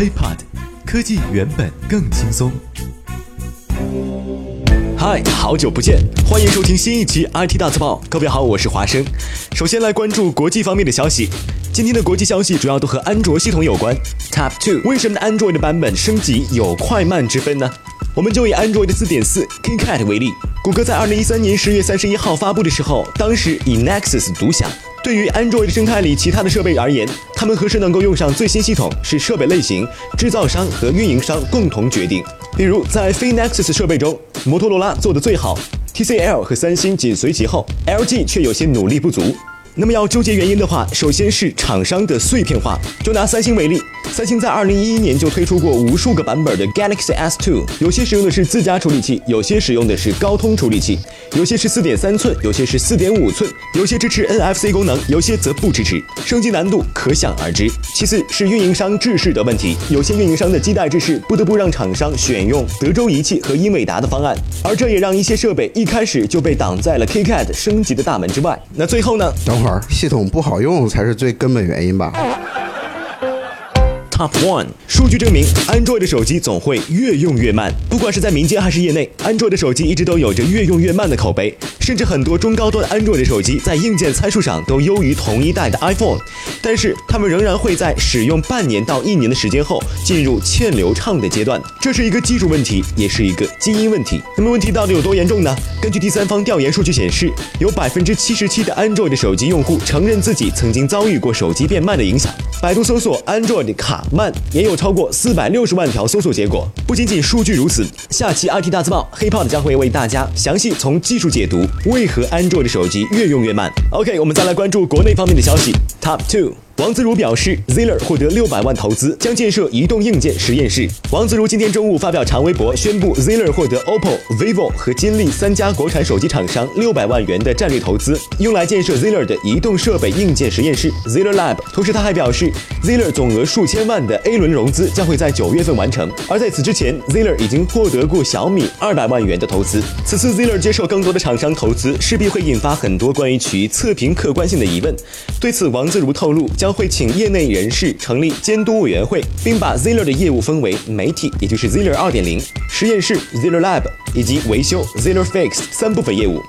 HeyPod，科技原本更轻松。嗨，好久不见，欢迎收听新一期 IT 大字报。各位好，我是华生。首先来关注国际方面的消息。今天的国际消息主要都和安卓系统有关。Top two，为什么 Android 的版本升级有快慢之分呢？我们就以 Android 4.4 KitKat 为例。谷歌在二零一三年十月三十一号发布的时候，当时以 Nexus 独享。对于 Android 生态里其他的设备而言，他们何时能够用上最新系统，是设备类型、制造商和运营商共同决定。比如在非 Nexus 设备中，摩托罗拉做得最好，TCL 和三星紧随其后，LG 却有些努力不足。那么要纠结原因的话，首先是厂商的碎片化。就拿三星为例，三星在2011年就推出过无数个版本的 Galaxy S2，有些使用的是自家处理器，有些使用的是高通处理器，有些是4.3寸，有些是4.5寸，有些支持 NFC 功能，有些则不支持，升级难度可想而知。其次是运营商制式的问题，有些运营商的基带制式不得不让厂商选用德州仪器和英伟达的方案，而这也让一些设备一开始就被挡在了 KitKat 升级的大门之外。那最后呢？等会儿，系统不好用才是最根本原因吧？Top One，数据证明，Android 的手机总会越用越慢。不管是在民间还是业内，Android 的手机一直都有着越用越慢的口碑。甚至很多中高端 Android 的手机在硬件参数上都优于同一代的 iPhone，但是它们仍然会在使用半年到一年的时间后进入欠流畅的阶段。这是一个技术问题，也是一个基因问题。那么问题到底有多严重呢？根据第三方调研数据显示，有百分之七十七的 Android 手机用户承认自己曾经遭遇过手机变慢的影响。百度搜索 Android 卡慢也有超过四百六十万条搜索结果。不仅仅数据如此，下期 IT 大字报黑炮将会为大家详细从技术解读为何 Android 手机越用越慢。OK，我们再来关注国内方面的消息。Top two。王自如表示，Ziller 获得六百万投资，将建设移动硬件实验室。王自如今天中午发表长微博，宣布 Ziller 获得 OPPO、vivo 和金立三家国产手机厂商六百万元的战略投资，用来建设 Ziller 的移动设备硬件实验室 Ziller Lab。同时，他还表示，Ziller 总额数千万的 A 轮融资将会在九月份完成。而在此之前，Ziller 已经获得过小米二百万元的投资。此次 Ziller 接受更多的厂商投资，势必会引发很多关于其测评客观性的疑问。对此，王自如透露将。会请业内人士成立监督委员会，并把 Ziller 的业务分为媒体，也就是 Ziller 2.0实验室 Ziller Lab 以及维修 Ziller Fix 三部分业务。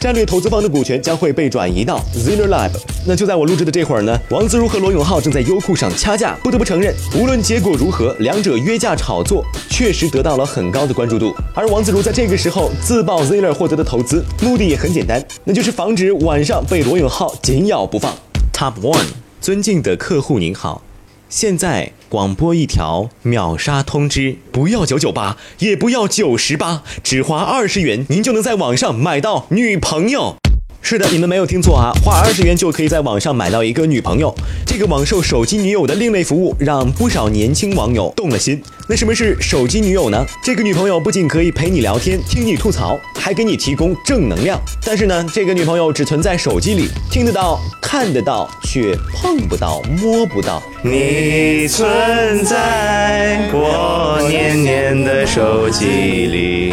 战略投资方的股权将会被转移到 Ziller Lab。那就在我录制的这会儿呢，王自如和罗永浩正在优酷上掐架。不得不承认，无论结果如何，两者约架炒作确实得到了很高的关注度。而王自如在这个时候自曝 Ziller 获得的投资，目的也很简单，那就是防止晚上被罗永浩紧咬不放。Top One。尊敬的客户您好，现在广播一条秒杀通知：不要九九八，也不要九十八，只花二十元，您就能在网上买到女朋友。是的，你们没有听错啊，花二十元就可以在网上买到一个女朋友。这个网售手机女友的另类服务，让不少年轻网友动了心。那什么是手机女友呢？这个女朋友不仅可以陪你聊天、听你吐槽，还给你提供正能量。但是呢，这个女朋友只存在手机里，听得到、看得到，却碰不到、摸不到。你存在我年年的手机里。